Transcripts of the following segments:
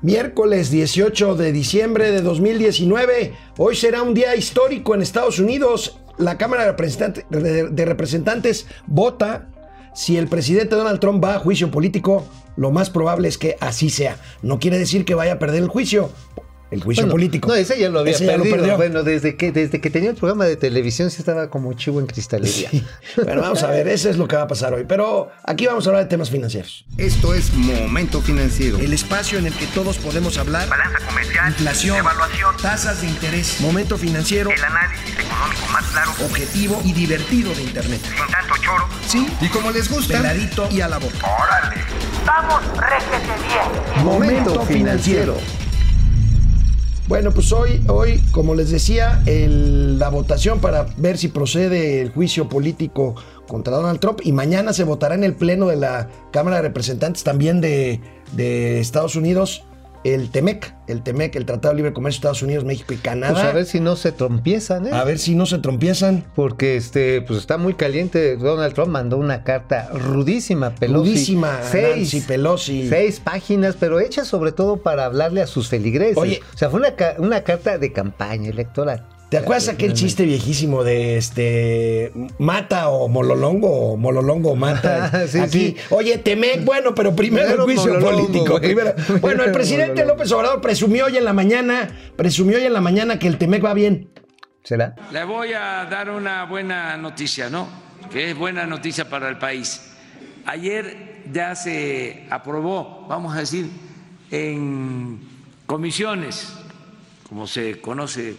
Miércoles 18 de diciembre de 2019. Hoy será un día histórico en Estados Unidos. La Cámara de Representantes, vota si el presidente Donald Trump va a juicio político. Lo más probable es que así sea. No quiere decir que vaya a perder el juicio. El juicio político. No, ese ya lo había perdido. Bueno, desde que, desde que tenía el programa de televisión se estaba como chivo en cristalería. Bueno, vamos a ver, eso es lo que va a pasar hoy. Pero aquí vamos a hablar de temas financieros. Esto es Momento Financiero. El espacio en el que todos podemos hablar. Balanza comercial. Inflación. Evaluación. Tasas de interés. Momento Financiero. El análisis económico más claro. Objetivo y divertido de Internet. Sin tanto choro. Sí. Y como les gusta. Peladito y a la boca. ¡Órale! ¡Vamos, réjete bien! Momento Financiero. Bueno, pues hoy, hoy como les decía, el- la votación para ver si procede el juicio político contra Donald Trump y mañana se votará en el Pleno de la Cámara de Representantes también de, de Estados Unidos el TEMEC, el TEMEC, el Tratado de Libre Comercio de Estados Unidos, México y Canadá. Pues a ver si no se trompiezan, ¿eh? A ver si no se trompiezan. Porque este, pues está muy caliente. Donald Trump mandó una carta rudísima, Pelosi. Rudísima, Seis, Nancy Pelosi. seis páginas, pero hecha sobre todo para hablarle a sus feligreses. Oye. o sea, fue una, una carta de campaña electoral. ¿Te acuerdas aquel chiste viejísimo de este mata o mololongo o mololongo mata? Sí, Aquí, sí. oye, Temec, bueno, pero primero el juicio político. primero. Bueno, el presidente mololongo. López Obrador presumió hoy en la mañana, presumió hoy en la mañana que el Temec va bien. ¿Será? Le voy a dar una buena noticia, ¿no? Que es buena noticia para el país. Ayer ya se aprobó, vamos a decir, en comisiones, como se conoce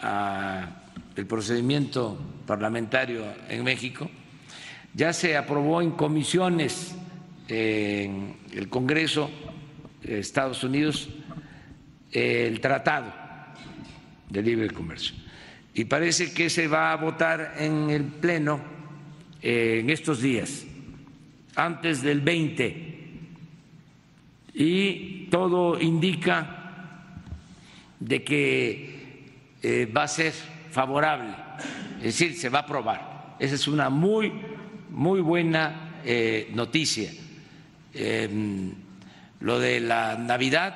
a el procedimiento parlamentario en México, ya se aprobó en comisiones en el Congreso de Estados Unidos el tratado de libre comercio. Y parece que se va a votar en el Pleno eh, en estos días, antes del 20. Y todo indica de que eh, va a ser favorable, es decir, se va a aprobar. Esa es una muy, muy buena eh, noticia. Em, lo de la Navidad,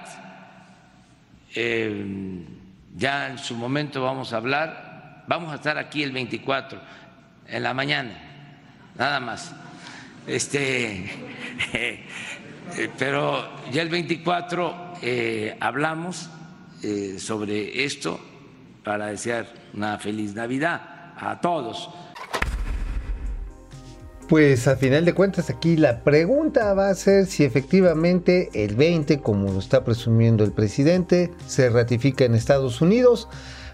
eh, ya en su momento vamos a hablar, vamos a estar aquí el 24 en la mañana, nada más. Este, eh, pero ya el 24 eh, hablamos sobre esto para desear una feliz Navidad a todos. Pues a final de cuentas aquí la pregunta va a ser si efectivamente el 20, como lo está presumiendo el presidente, se ratifica en Estados Unidos.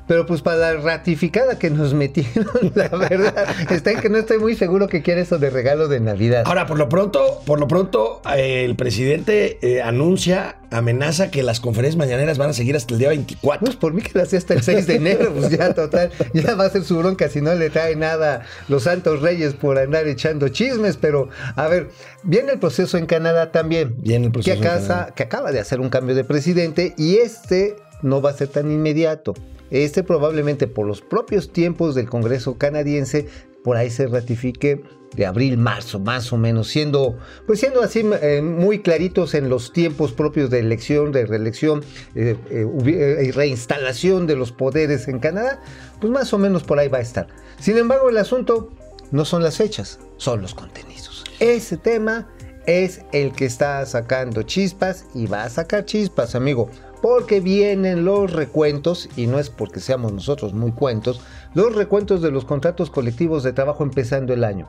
Pero pues para la ratificada que nos metieron, la verdad, está en que no estoy muy seguro que quiera eso de regalo de Navidad. Ahora, por lo pronto, por lo pronto, eh, el presidente eh, anuncia, amenaza que las conferencias mañaneras van a seguir hasta el día 24. Pues por mí que hacía hasta el 6 de enero, pues ya total, ya va a ser su bronca si no le trae nada los santos reyes por andar echando chismes, pero a ver, viene el proceso en Canadá también. Viene el proceso que, en acasa- Canadá. que acaba de hacer un cambio de presidente y este no va a ser tan inmediato. Este probablemente por los propios tiempos del Congreso canadiense, por ahí se ratifique de abril, marzo, más o menos, siendo, pues siendo así eh, muy claritos en los tiempos propios de elección, de reelección eh, eh, eh, y reinstalación de los poderes en Canadá, pues más o menos por ahí va a estar. Sin embargo, el asunto no son las fechas, son los contenidos. Ese tema es el que está sacando chispas y va a sacar chispas, amigo. Porque vienen los recuentos, y no es porque seamos nosotros muy cuentos, los recuentos de los contratos colectivos de trabajo empezando el año.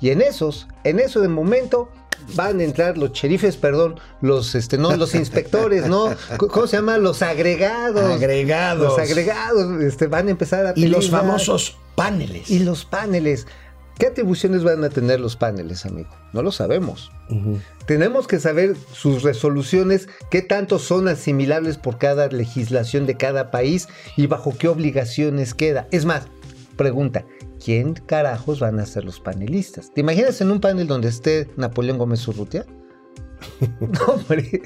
Y en esos, en eso de momento, van a entrar los sheriffes, perdón, los, este, no, los inspectores, ¿no? ¿Cómo se llama? Los agregados. Agregados. Los agregados, este, van a empezar a y los famosos paneles. Y los paneles. ¿Qué atribuciones van a tener los paneles, amigo? No lo sabemos. Tenemos que saber sus resoluciones, qué tanto son asimilables por cada legislación de cada país y bajo qué obligaciones queda. Es más, pregunta, ¿quién carajos van a ser los panelistas? ¿Te imaginas en un panel donde esté Napoleón Gómez Urrutia? No, hombre.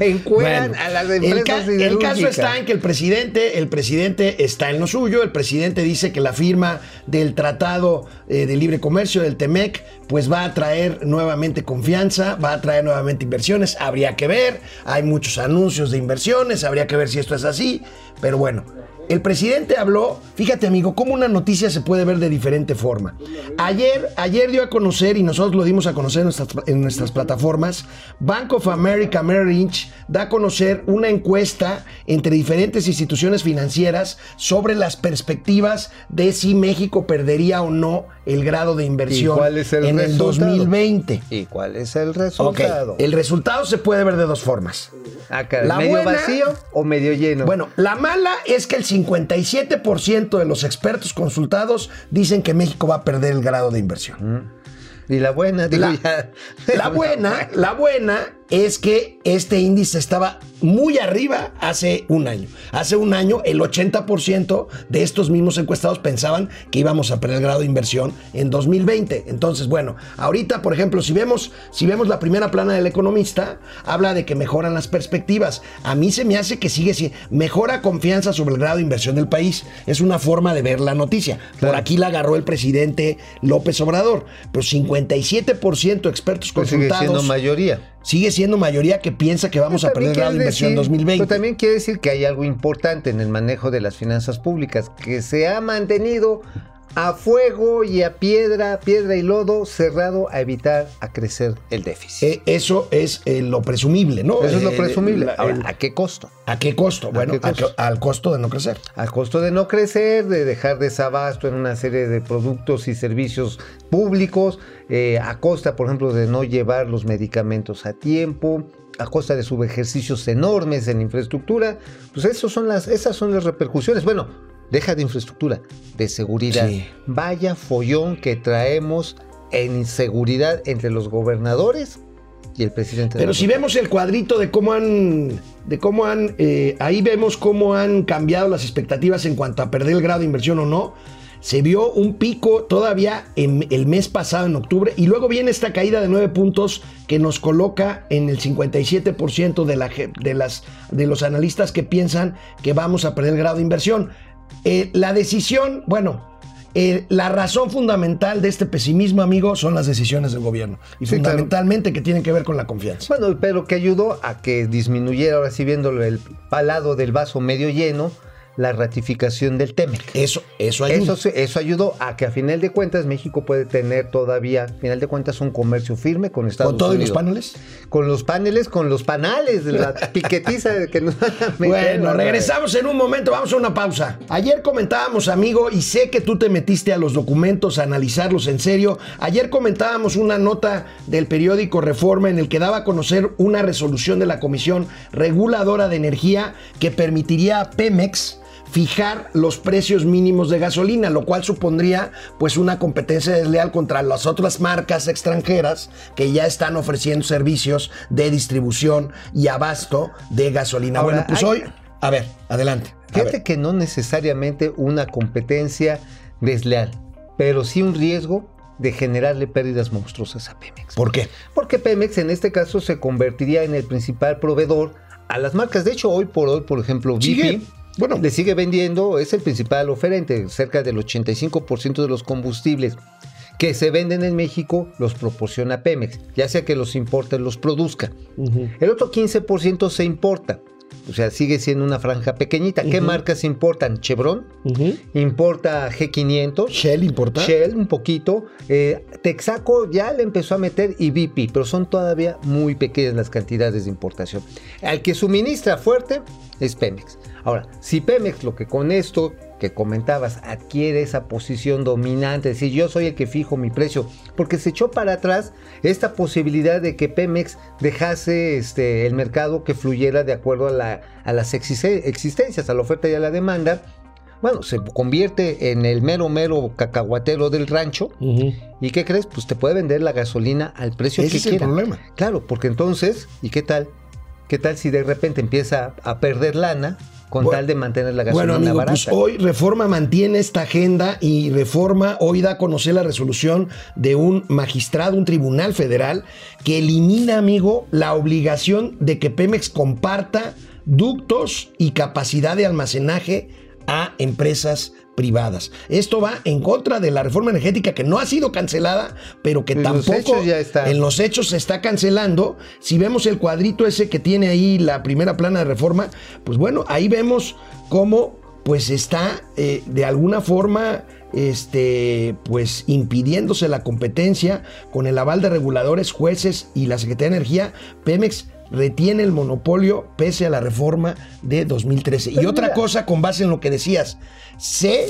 Encueran Bueno, a las el, empresas ca- el caso está en que el presidente, el presidente está en lo suyo. El presidente dice que la firma del Tratado eh, de Libre Comercio, del TEMEC, pues va a traer nuevamente confianza, va a traer nuevamente inversiones. Habría que ver, hay muchos anuncios de inversiones, habría que ver si esto es así. Pero bueno, el presidente habló, fíjate amigo, cómo una noticia se puede ver de diferente forma. Ayer, ayer dio a conocer, y nosotros lo dimos a conocer en nuestras, en nuestras plataformas, Bank of America Merrill Lynch da a conocer una encuesta entre diferentes instituciones financieras sobre las perspectivas de si México perdería o no el grado de inversión ¿Y cuál es el en el resultado? 2020. ¿Y cuál es el resultado? el resultado se puede ver de dos formas. Ah, la ¿Medio buena- vacío o medio lleno? Bueno, la mala es que el 57% de los expertos consultados dicen que México va a perder el grado de inversión. y la buena, digo La, ya. la buena, la buena es que este índice estaba muy arriba hace un año. Hace un año el 80% de estos mismos encuestados pensaban que íbamos a perder el grado de inversión en 2020. Entonces, bueno, ahorita, por ejemplo, si vemos, si vemos la primera plana del economista, habla de que mejoran las perspectivas. A mí se me hace que sigue siendo, mejora confianza sobre el grado de inversión del país. Es una forma de ver la noticia. Por aquí la agarró el presidente López Obrador. Pero 57% expertos Pues sigue consultados siendo mayoría. Sigue siendo mayoría que piensa que vamos a perder quiere inversión en decir- 2020. Pero también quiere decir que hay algo importante en el manejo de las finanzas públicas, que se ha mantenido a fuego y a piedra, piedra y lodo cerrado a evitar a crecer el déficit. Eh, eso es eh, lo presumible, ¿no? Eso es lo Eh, presumible. la- Ahora, el- ¿a qué costo? ¿A qué costo? Bueno, qué costo? al costo de no crecer. Al costo de no crecer, de dejar desabasto en una serie de productos y servicios públicos, eh, a costa, por ejemplo, de no llevar los medicamentos a tiempo, a costa de subejercicios enormes en infraestructura, pues esos son las, esas son las repercusiones. Bueno, deja de infraestructura, de seguridad. Sí. Vaya follón que traemos en inseguridad entre los gobernadores y el presidente. de Pero si vemos el cuadrito de cómo han, de cómo han, eh, ahí vemos cómo han cambiado las expectativas en cuanto a perder el grado de inversión o no. Se vio un pico todavía en el mes pasado, en octubre, y luego viene esta caída de nueve puntos que nos coloca en el 57% de, la, ge- de, las, de los analistas que piensan que vamos a perder el grado de inversión. Eh, la decisión, bueno, eh, la razón fundamental de este pesimismo, amigo, son las decisiones del gobierno. Y Sí, claro. fundamentalmente que tienen que ver con la confianza. Bueno, pero que ayudó a que disminuyera, ahora sí viéndolo el palado del vaso medio lleno, la ratificación del TEMEC. Eso, eso ayuda. Eso, eso ayudó a que a final de cuentas México puede tener todavía, a final de cuentas, un comercio firme con Estados ¿Con todo y Unidos. los paneles? Con los paneles, con los panales, la piquetiza que nos van a meter. Bueno, regresamos en un momento, vamos a una pausa. Ayer comentábamos, amigo, y sé que tú te metiste a los documentos a analizarlos en serio. Ayer comentábamos una nota del periódico Reforma en el que daba a conocer una resolución de la Comisión Reguladora de Energía que permitiría a Pemex fijar los precios mínimos de gasolina, lo cual supondría pues una competencia desleal contra las otras marcas extranjeras que ya están ofreciendo servicios de distribución y abasto de gasolina. Ahora, bueno, pues hay- hoy, a ver, adelante. Fíjate que no necesariamente una competencia desleal, pero sí un riesgo de generarle pérdidas monstruosas a Pemex. ¿Por qué? Porque Pemex en este caso se convertiría en el principal proveedor a las marcas. De hecho, hoy por hoy, por ejemplo, BP bueno. le sigue vendiendo, es el principal oferente. Cerca del 85% de los combustibles que se venden en México los proporciona Pemex, ya sea que los importe o los produzca. El otro 15% se importa. O sea, sigue siendo una franja pequeñita. ¿Qué marcas importan? Chevron, importa G500, Shell importa. Shell un poquito, eh, Texaco ya le empezó a meter y BP, pero son todavía muy pequeñas las cantidades de importación. Al que suministra fuerte es Pemex. Ahora, si Pemex lo que con esto que comentabas adquiere esa posición dominante, es decir, yo soy el que fijo mi precio, porque se echó para atrás esta posibilidad de que Pemex dejase este, el mercado que fluyera de acuerdo a, la- a las existe- existencias, a la oferta y a la demanda, bueno, se convierte en el mero, mero cacahuatero del rancho. ¿Y qué crees? Pues te puede vender la gasolina al precio Ese que es el problema. Claro, porque entonces, ¿y qué tal? ¿Qué tal si de repente empieza a perder lana con Bueno, tal de mantener la Bueno, gasolina amigo, barata. pues hoy Reforma mantiene esta agenda y Reforma hoy da a conocer la resolución de un magistrado, un tribunal federal, que elimina, amigo, la obligación de que Pemex comparta ductos y capacidad de almacenaje a empresas privadas. Esto va en contra de la reforma energética que no ha sido cancelada, pero que En tampoco hechos ya está. en los hechos se está cancelando. Si vemos el cuadrito ese que tiene ahí la primera plana de reforma, pues bueno, ahí vemos cómo pues está eh, de alguna forma este pues impidiéndose la competencia con el aval de reguladores, jueces y la Secretaría de Energía, Pemex retiene el monopolio pese a la reforma de 2013. y Pero otra mira. cosa con base en lo que decías, sé,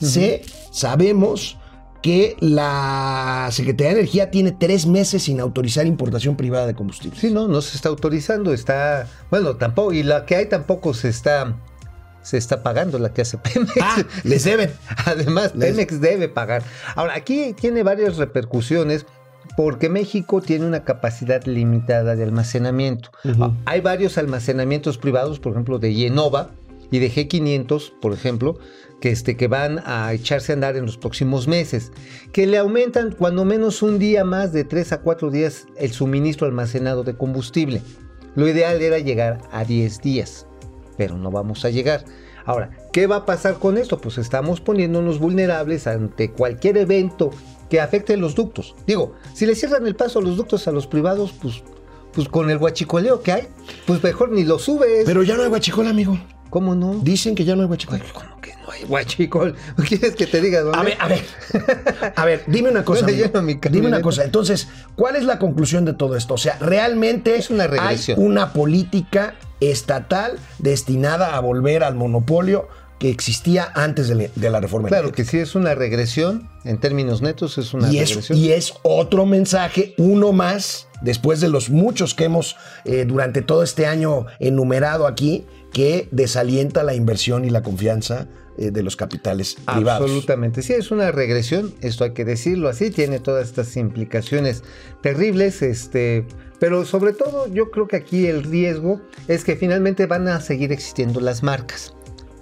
sé, sabemos que la Secretaría de Energía tiene tres meses sin autorizar importación privada de combustible. Sí, no, no se está autorizando, está, bueno, tampoco, y la que hay tampoco se está, se está pagando, la que hace Pemex. Ah, les deben. Además, Les- Pemex debe pagar. Ahora, aquí tiene varias repercusiones porque México tiene una capacidad limitada de almacenamiento. Hay varios almacenamientos privados, por ejemplo, de Yenova y de G500, por ejemplo, que, este, que van a echarse a andar en los próximos meses, que le aumentan cuando menos un día más de 3 a 4 días el suministro almacenado de combustible. Lo ideal era llegar a 10 días, pero no vamos a llegar. Ahora, ¿qué va a pasar con esto? Pues estamos poniéndonos vulnerables ante cualquier evento que afecte los ductos. Digo, si le cierran el paso a los ductos a los privados, pues, pues con el guachicoleo que hay, pues mejor ni lo subes. Pero ya no hay guachicol, amigo. ¿Cómo no? Dicen que ya no hay guachicol. ¿Cómo que no hay guachicol? ¿Quieres que te diga dónde? A ver, a ver. A ver, dime una cosa. Amigo. Dime una cosa. Entonces, ¿cuál es la conclusión de todo esto? O sea, realmente Es una hay regresión. una política estatal destinada a volver al monopolio que existía antes de la, de la reforma. Claro energética. que sí es una regresión, en términos netos es una y es, regresión. y es otro mensaje, uno más, después de los muchos que hemos eh, durante todo este año enumerado aquí, que desalienta la inversión y la confianza eh, de los capitales privados. Absolutamente, sí, es una regresión, esto hay que decirlo así, tiene todas estas implicaciones terribles, este, pero sobre todo yo creo que aquí el riesgo es que finalmente van a seguir existiendo las marcas.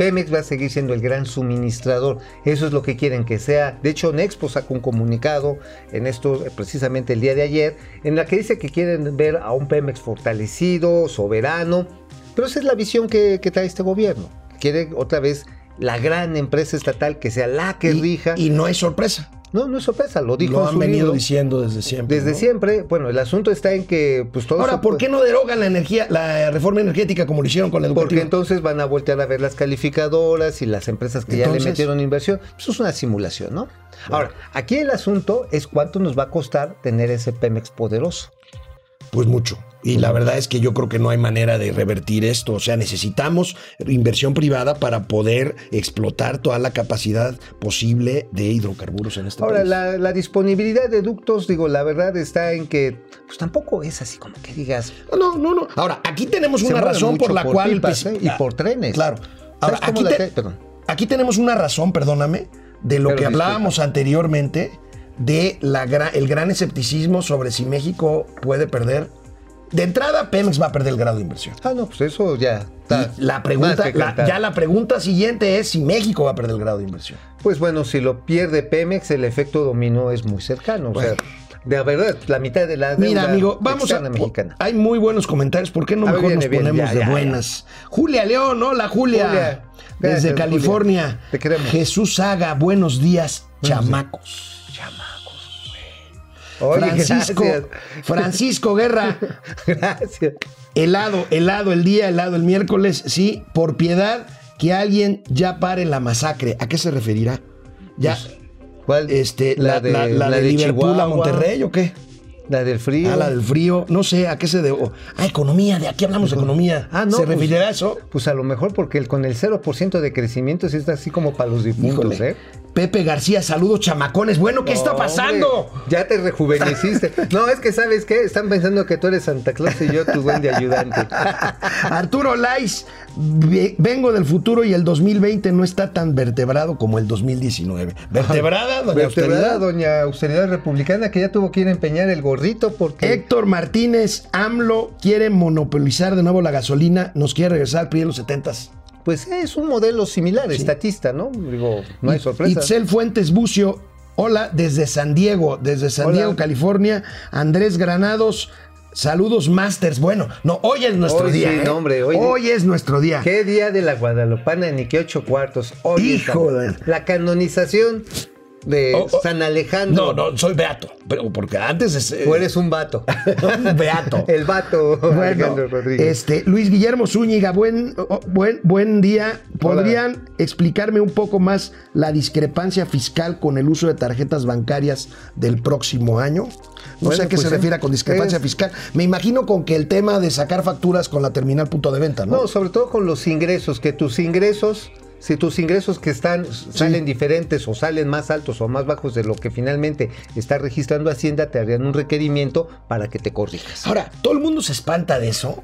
Pemex va a seguir siendo el gran suministrador. Eso es lo que quieren que sea. De hecho, Nexpo sacó un comunicado en esto eh, precisamente el día de ayer, en la que dice que quieren ver a un Pemex fortalecido, soberano. Pero esa es la visión que, que trae este gobierno. Quiere otra vez la gran empresa estatal que sea la que y, rija. y no es sorpresa. No, no es sorpresa, lo dijo Lo han venido libro. diciendo desde siempre. Desde ¿no? siempre, bueno, el asunto está en que pues todo Ahora, ¿por qué no derogan la energía, la reforma energética como lo hicieron con la Porque educativa? entonces van a voltear a ver las calificadoras y las empresas que ya le metieron inversión. Eso es una simulación, ¿no? Ahora, aquí el asunto es cuánto nos va a costar tener ese Pemex poderoso. Pues mucho. Y la verdad es que yo creo que no hay manera de revertir esto. O sea, necesitamos inversión privada para poder explotar toda la capacidad posible de hidrocarburos en este Ahora, país. la, la disponibilidad de ductos, digo, la verdad está en que pues tampoco es así como que digas. No, no, no. Ahora, aquí tenemos una razón por la por cual... pipas, ¿eh? y por trenes. Claro. Ahora, ¿Sabes cómo aquí, te- aquí tenemos una razón, perdóname, de lo Pero que disculpa. hablábamos anteriormente de la el gran escepticismo sobre si México puede perder. De entrada, Pemex va a perder el grado de inversión. Ah, no, pues eso ya está. Y la pregunta, la- ya la pregunta siguiente es si México va a perder el grado de inversión. Pues bueno, si lo pierde Pemex, el efecto dominó es muy cercano. O sea, de verdad, la mitad de la Mira, deuda amigo, vamos a. mexicana. Hay muy buenos comentarios. ¿Por qué no mejor viene, nos ponemos ya, de ya, ya. buenas? Julia León, hola Julia. Julia, Desde gracias, California. Julia. Te queremos. Jesús Saga, buenos días, Días. chamacos. Oye, Francisco, gracias. Francisco Guerra, Gracias. helado, helado el día, helado el miércoles. Sí, por piedad, que alguien ya pare la masacre. ¿A qué se referirá? Ya, ¿Cuál? este, la, la- la de, Liverpool a Monterrey o qué? La del frío. Ah, la del frío, no sé, ¿a qué se debe? Ah, economía, de aquí hablamos de economía. Ah, no, ¿Se pues- referirá a eso? Pues a lo mejor porque el, con el 0% de crecimiento sí está así como para los difuntos, Híjole. ¿eh? Pepe García, saludos chamacones. Bueno, ¿qué está Hombre, pasando? ya te rejuveneciste. No, es que ¿sabes qué? Están pensando que tú eres Santa Claus y yo tu buen de ayudante. Arturo Lais, ve- vengo del futuro y el 2020 no está tan vertebrado como el 2019. ¿Vertebrada, doña Vertebrada Austeridad? doña Austeridad Republicana que ya tuvo que ir a empeñar el gorrito porque... Héctor Martínez, AMLO quiere monopolizar de nuevo la gasolina, nos quiere regresar al PRI de los 70 pues es un modelo similar, estatista, ¿no? Digo, no hay sorpresa. Itzel Fuentes Bucio, hola, desde San Diego, desde San Hola. Diego, California. Andrés Granados, saludos Masters. Bueno, no, hoy es nuestro Hoy día. sí, ¿eh? no, hombre, hoy- hoy es nuestro día. ¿Qué día de la Guadalupana ni qué ocho cuartos? Hoy la- Híjole. la, canonización de Oh, oh. San Alejandro. No, no, soy beato, pero porque antes es eh, O eres un vato. un beato. El vato Bueno, Alejandro Rodríguez. este, Luis Guillermo Zúñiga, buen, oh, buen, buen día. ¿Podrían explicarme un poco más la discrepancia fiscal con el uso de tarjetas bancarias del próximo año? No sé a qué pues, se refiere con discrepancia es- fiscal. Me imagino con que el tema de sacar facturas con la terminal punto de venta, ¿no? No, sobre todo con los ingresos, que tus ingresos, si tus ingresos que están salen diferentes o salen más altos o más bajos de lo que finalmente está registrando Hacienda, te harían un requerimiento para que te corrijas. Ahora, todo el mundo se espanta de eso.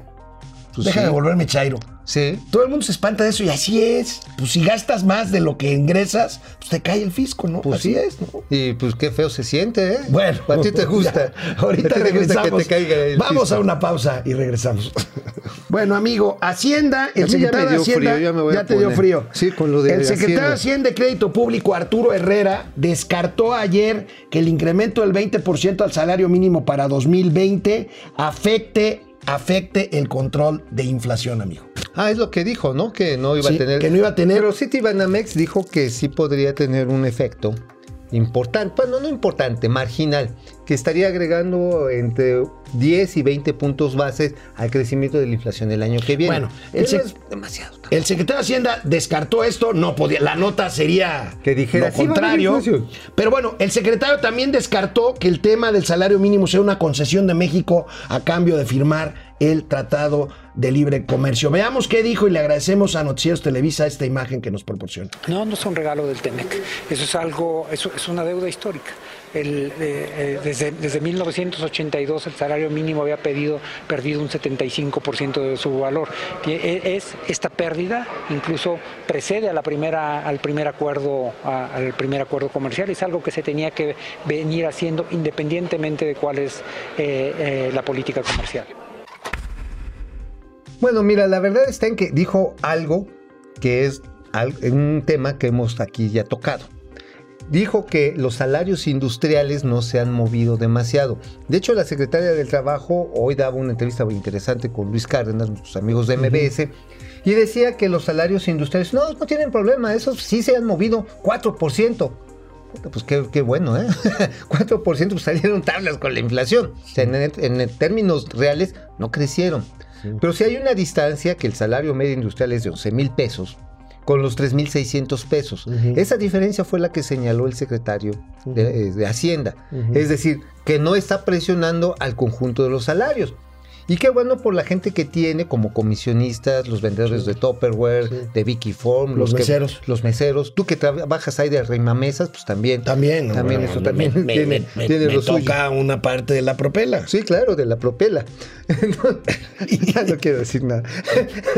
Pues Deja sí. de volverme chairo. Sí. Todo el mundo se espanta de eso y así es. Pues si gastas más de lo que ingresas, pues te cae el fisco, ¿no? Pues así sí. es, ¿no? Y pues qué feo se siente, ¿eh? Bueno, a ti te gusta. ya, ahorita A ti te gusta regresamos. que te caiga el Vamos fisco. a una pausa y regresamos. bueno, amigo, Hacienda, el ya secretario de dio Hacienda, frío, ya me voy a te dio frío. Sí, con lo de El secretario de Hacienda. Y Crédito Público, Arturo Herrera, descartó ayer que el incremento del 20% al salario mínimo para 2020 afecte afecte el control de inflación, amigo. Ah, es lo que dijo, ¿no? Que no iba Sí, a tener. que no iba a tener- Pero Citibanamex dijo que sí podría tener un efecto importante, bueno, no importante, marginal, que estaría agregando entre 10 y 20 puntos bases al crecimiento de la inflación el año que viene. Bueno, el es demasiado. El secretario de Hacienda descartó esto, no podía, la nota sería Que dijera, lo "Sí, contrario. inflación". Pero bueno, el secretario también descartó que el tema del salario mínimo sea una concesión de México a cambio de firmar el Tratado de Libre Comercio. Veamos qué dijo y le agradecemos a Noticieros Televisa esta imagen que nos proporciona. No, no es un regalo del TEMEC. Eso es algo, eso es una deuda histórica. Eh, desde, desde 1982 el salario mínimo había pedido, perdido un 75% de su valor. E- Es esta pérdida incluso precede al primer acuerdo, al primer acuerdo comercial. Es algo que se tenía que venir haciendo independientemente de cuál es eh, eh, la política comercial. Bueno, mira, la verdad está en que dijo algo que es un tema que hemos aquí ya tocado. Dijo que los salarios industriales no se han movido demasiado. De hecho, la secretaria del Trabajo hoy daba una entrevista muy interesante con Luis Cárdenas, nuestros amigos de MBS, y decía que los salarios industriales no, no tienen problema, esos sí se han movido 4%. Puta, Pues qué, qué bueno, ¿eh? 4% pues salieron tablas con la inflación. O sea, en, en términos reales no crecieron. Pero si hay una distancia que el salario medio industrial es de 11 mil pesos con los 3.600 pesos. Esa diferencia fue la que señaló el secretario de, eh, de Hacienda. Es decir, que no está presionando al conjunto de los salarios. Y qué bueno por la gente que tiene como comisionistas, los vendedores de Tupperware, de Vicky Form, Los meseros. los meseros. Tú que trabajas ahí de remamesas, pues también. También, ¿no? También Bueno, eso también me- tiene, me- tiene me lo suyo. toca una parte de la propela. Sí, claro, de la propela. ya no quiero decir nada.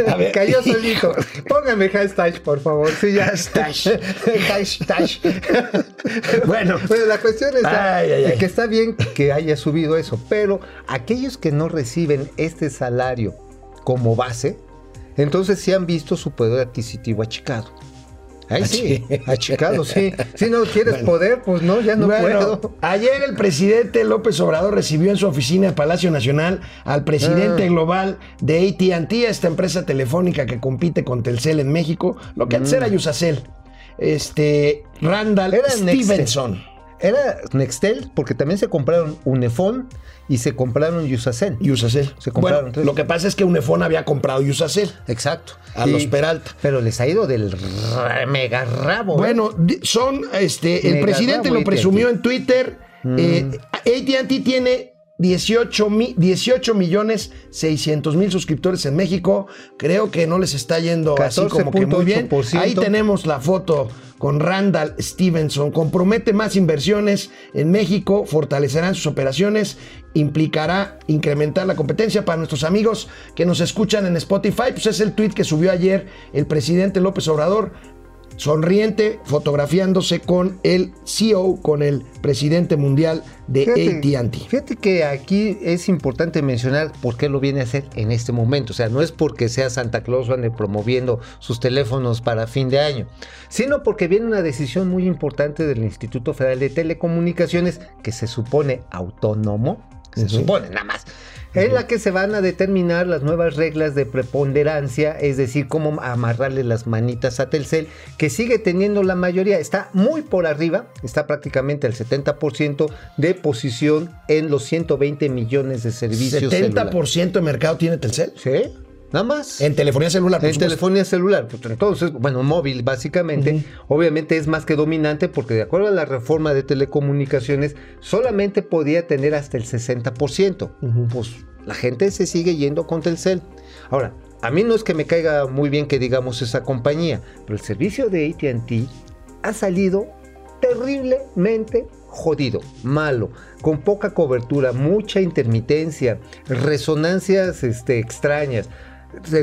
A ver. Cayó solito. Póngame hashtag, por favor. Sí, ya. Hashtag. hashtag. Bueno. Bueno, la cuestión está Ay, ay, ay. que está bien que haya subido eso, pero aquellos que no reciben este salario como base, entonces sí han visto su poder adquisitivo achicado. Ahí sí, achicado, sí. Si no quieres Bueno. poder, pues no, ya no Bueno, puedo. ayer el presidente López Obrador recibió en su oficina de Palacio Nacional al presidente Ah. global de AT&T, esta empresa telefónica que compite con Telcel en México, lo que antes era Yusacel. Este, Randall Mm. Nextel. Era Nextel, porque también se compraron Unifón y se compraron Yusacel. Yusacel. Se compraron Bueno, lo que pasa es que Unifón había comprado Yusacel. Exacto. A los Peralta. Pero les ha ido del mega rabo. ¿eh? Bueno, son, este, el Mega presidente lo presumió en Twitter. Eh, AT&T tiene 18, mi- 18 millones 600 mil suscriptores en México. Creo que no les está yendo así como que muy bien. 14.8%. Ahí tenemos la foto con Randall Stevenson. Compromete más inversiones en México, fortalecerán sus operaciones, implicará incrementar la competencia para nuestros amigos que nos escuchan en Spotify. Pues es el tweet que subió ayer el presidente López Obrador sonriente, fotografiándose con el CEO, con el presidente mundial de ATT. fíjate que aquí es importante mencionar por qué lo viene a hacer en este momento. O sea, no es porque sea Santa Claus o ande promoviendo sus teléfonos para fin de año, sino porque viene una decisión muy importante del Instituto Federal de Telecomunicaciones que se supone autónomo, se supone nada más. En la que se van a determinar las nuevas reglas de preponderancia, es decir, cómo amarrarle las manitas a Telcel, que sigue teniendo la mayoría, está muy por arriba, está prácticamente al 70% de posición en los 120 millones de servicios. celulares. 70% de mercado tiene Telcel. Sí, nada más. En telefonía celular, por En supuesto. telefonía celular. Pues, Entonces, bueno, móvil básicamente, obviamente es más que dominante porque de acuerdo a la reforma de telecomunicaciones, solamente podía tener hasta el 60%. Pues la gente se sigue yendo con Telcel. Ahora, a mí no es que me caiga muy bien que digamos esa compañía, pero el servicio de ATT ha salido terriblemente jodido, malo, con poca cobertura, mucha intermitencia, resonancias este, extrañas.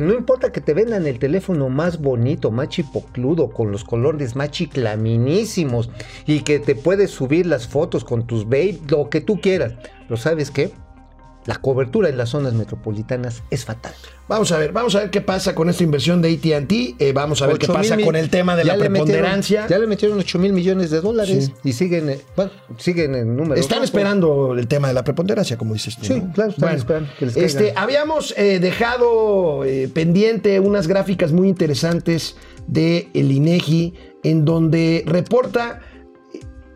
No importa que te vendan el teléfono más bonito, más chipocludo, con los colores más chiclaminísimos y que te puedes subir las fotos con tus babe, lo que tú quieras. Pero ¿sabes qué? La cobertura en las zonas metropolitanas es fatal. Vamos a ver, vamos a ver qué pasa con esta inversión de AT&T. eh, vamos a ver qué 8 pasa mil con el tema de la metieron- preponderancia. ya le metieron 8 mil millones de dólares Sí. y siguen, eh, bueno, siguen en número. Están esperando el tema de la preponderancia, como dices tú. Sí, ¿no? claro, están esperando que les este, habíamos eh, dejado eh, pendiente unas gráficas muy interesantes de el INEGI en donde reporta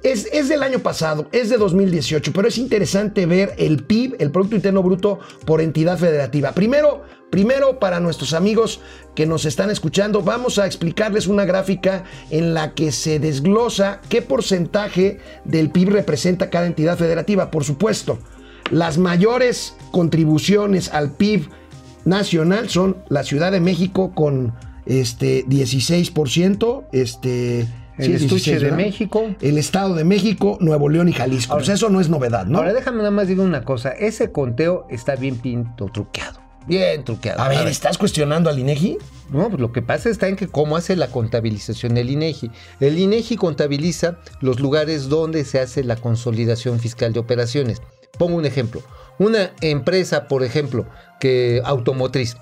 es, es del año pasado, es de 2018, pero es interesante ver el PIB, el Producto Interno Bruto, por entidad federativa. Primero, primero para nuestros amigos que nos están escuchando, vamos a explicarles una gráfica en la que se desglosa qué porcentaje del PIB representa cada entidad federativa. Por supuesto, las mayores contribuciones al PIB nacional son la Ciudad de México con este 16%, este El estuche de ¿verdad? México. el Estado de México, Nuevo León y Jalisco. Pues eso no es novedad, ¿no? Ahora déjame nada más decir una cosa. Ese conteo está bien pinto, truqueado. Bien truqueado. a ver, ¿estás cuestionando al INEGI? No, pues lo que pasa está en que cómo hace la contabilización el INEGI. El INEGI contabiliza los lugares donde se hace la consolidación fiscal de operaciones. Pongo un ejemplo. Una empresa, por ejemplo, que automotriz,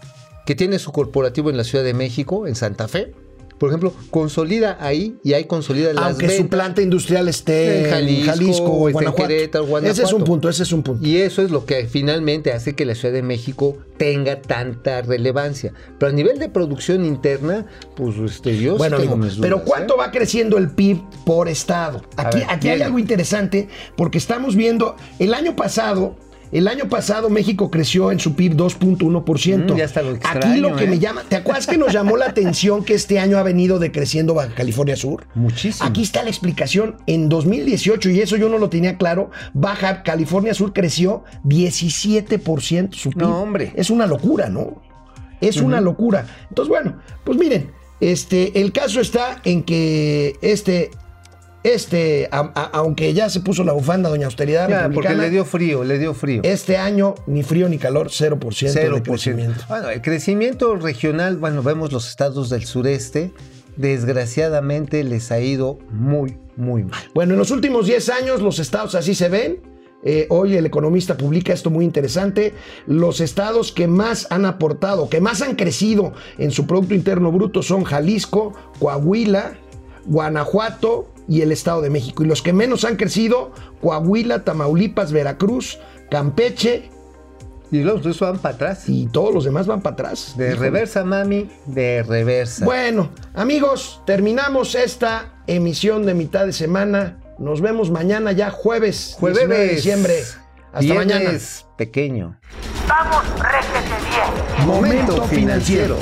que tiene su corporativo en la Ciudad de México, en Santa Fe, por ejemplo, consolida ahí y ahí consolida las Aunque su planta industrial esté En en Jalisco, Jalisco, o en Guanajuato. Querétaro, Ese es un Guanajuato. punto, ese es un punto. Y eso es lo que finalmente hace que la Ciudad de México tenga tanta relevancia. Pero a nivel de producción interna, pues este, yo sí Bueno, tengo amigo, mis dudas, pero ¿cuánto ¿eh? va creciendo el PIB por estado? Aquí, ver, aquí hay algo interesante porque estamos viendo, el año pasado, el año pasado México creció en su PIB 2.1%. Mm, ya está lo Aquí lo que ¿eh? me llama, ¿te acuerdas que nos llamó la atención que este año ha venido decreciendo Baja California Sur? Muchísimo. Aquí está la explicación. En 2018, y eso yo no lo tenía claro, Baja California Sur creció 17% su PIB. No, hombre. Es una locura, ¿no? Es una locura. Entonces, bueno, pues miren, este, el caso está en que este, este, a- a- aunque ya se puso la bufanda Doña Austeridad porque le dio frío, le dio frío. este año ni frío ni calor, 0%, de 0%. crecimiento. Bueno, el crecimiento regional, bueno, vemos los estados del sureste, desgraciadamente les ha ido muy, muy mal. Bueno, en los últimos 10 años los estados así se ven. Eh, hoy el economista publica esto muy interesante. Los estados que más han aportado, que más han crecido en su Producto Interno Bruto son Jalisco, Coahuila, Guanajuato y el Estado de México. Y los que menos han crecido, Coahuila, Tamaulipas, Veracruz, Campeche Y los eso van para atrás. y todos los demás van para atrás. De Híjole. reversa, mami, de reversa. Bueno, amigos, terminamos esta emisión de mitad de semana. Nos vemos mañana ya jueves, Jueves 19 de diciembre. Hasta mañana. Pequeño. Vamos, réjete bien. Momento financiero.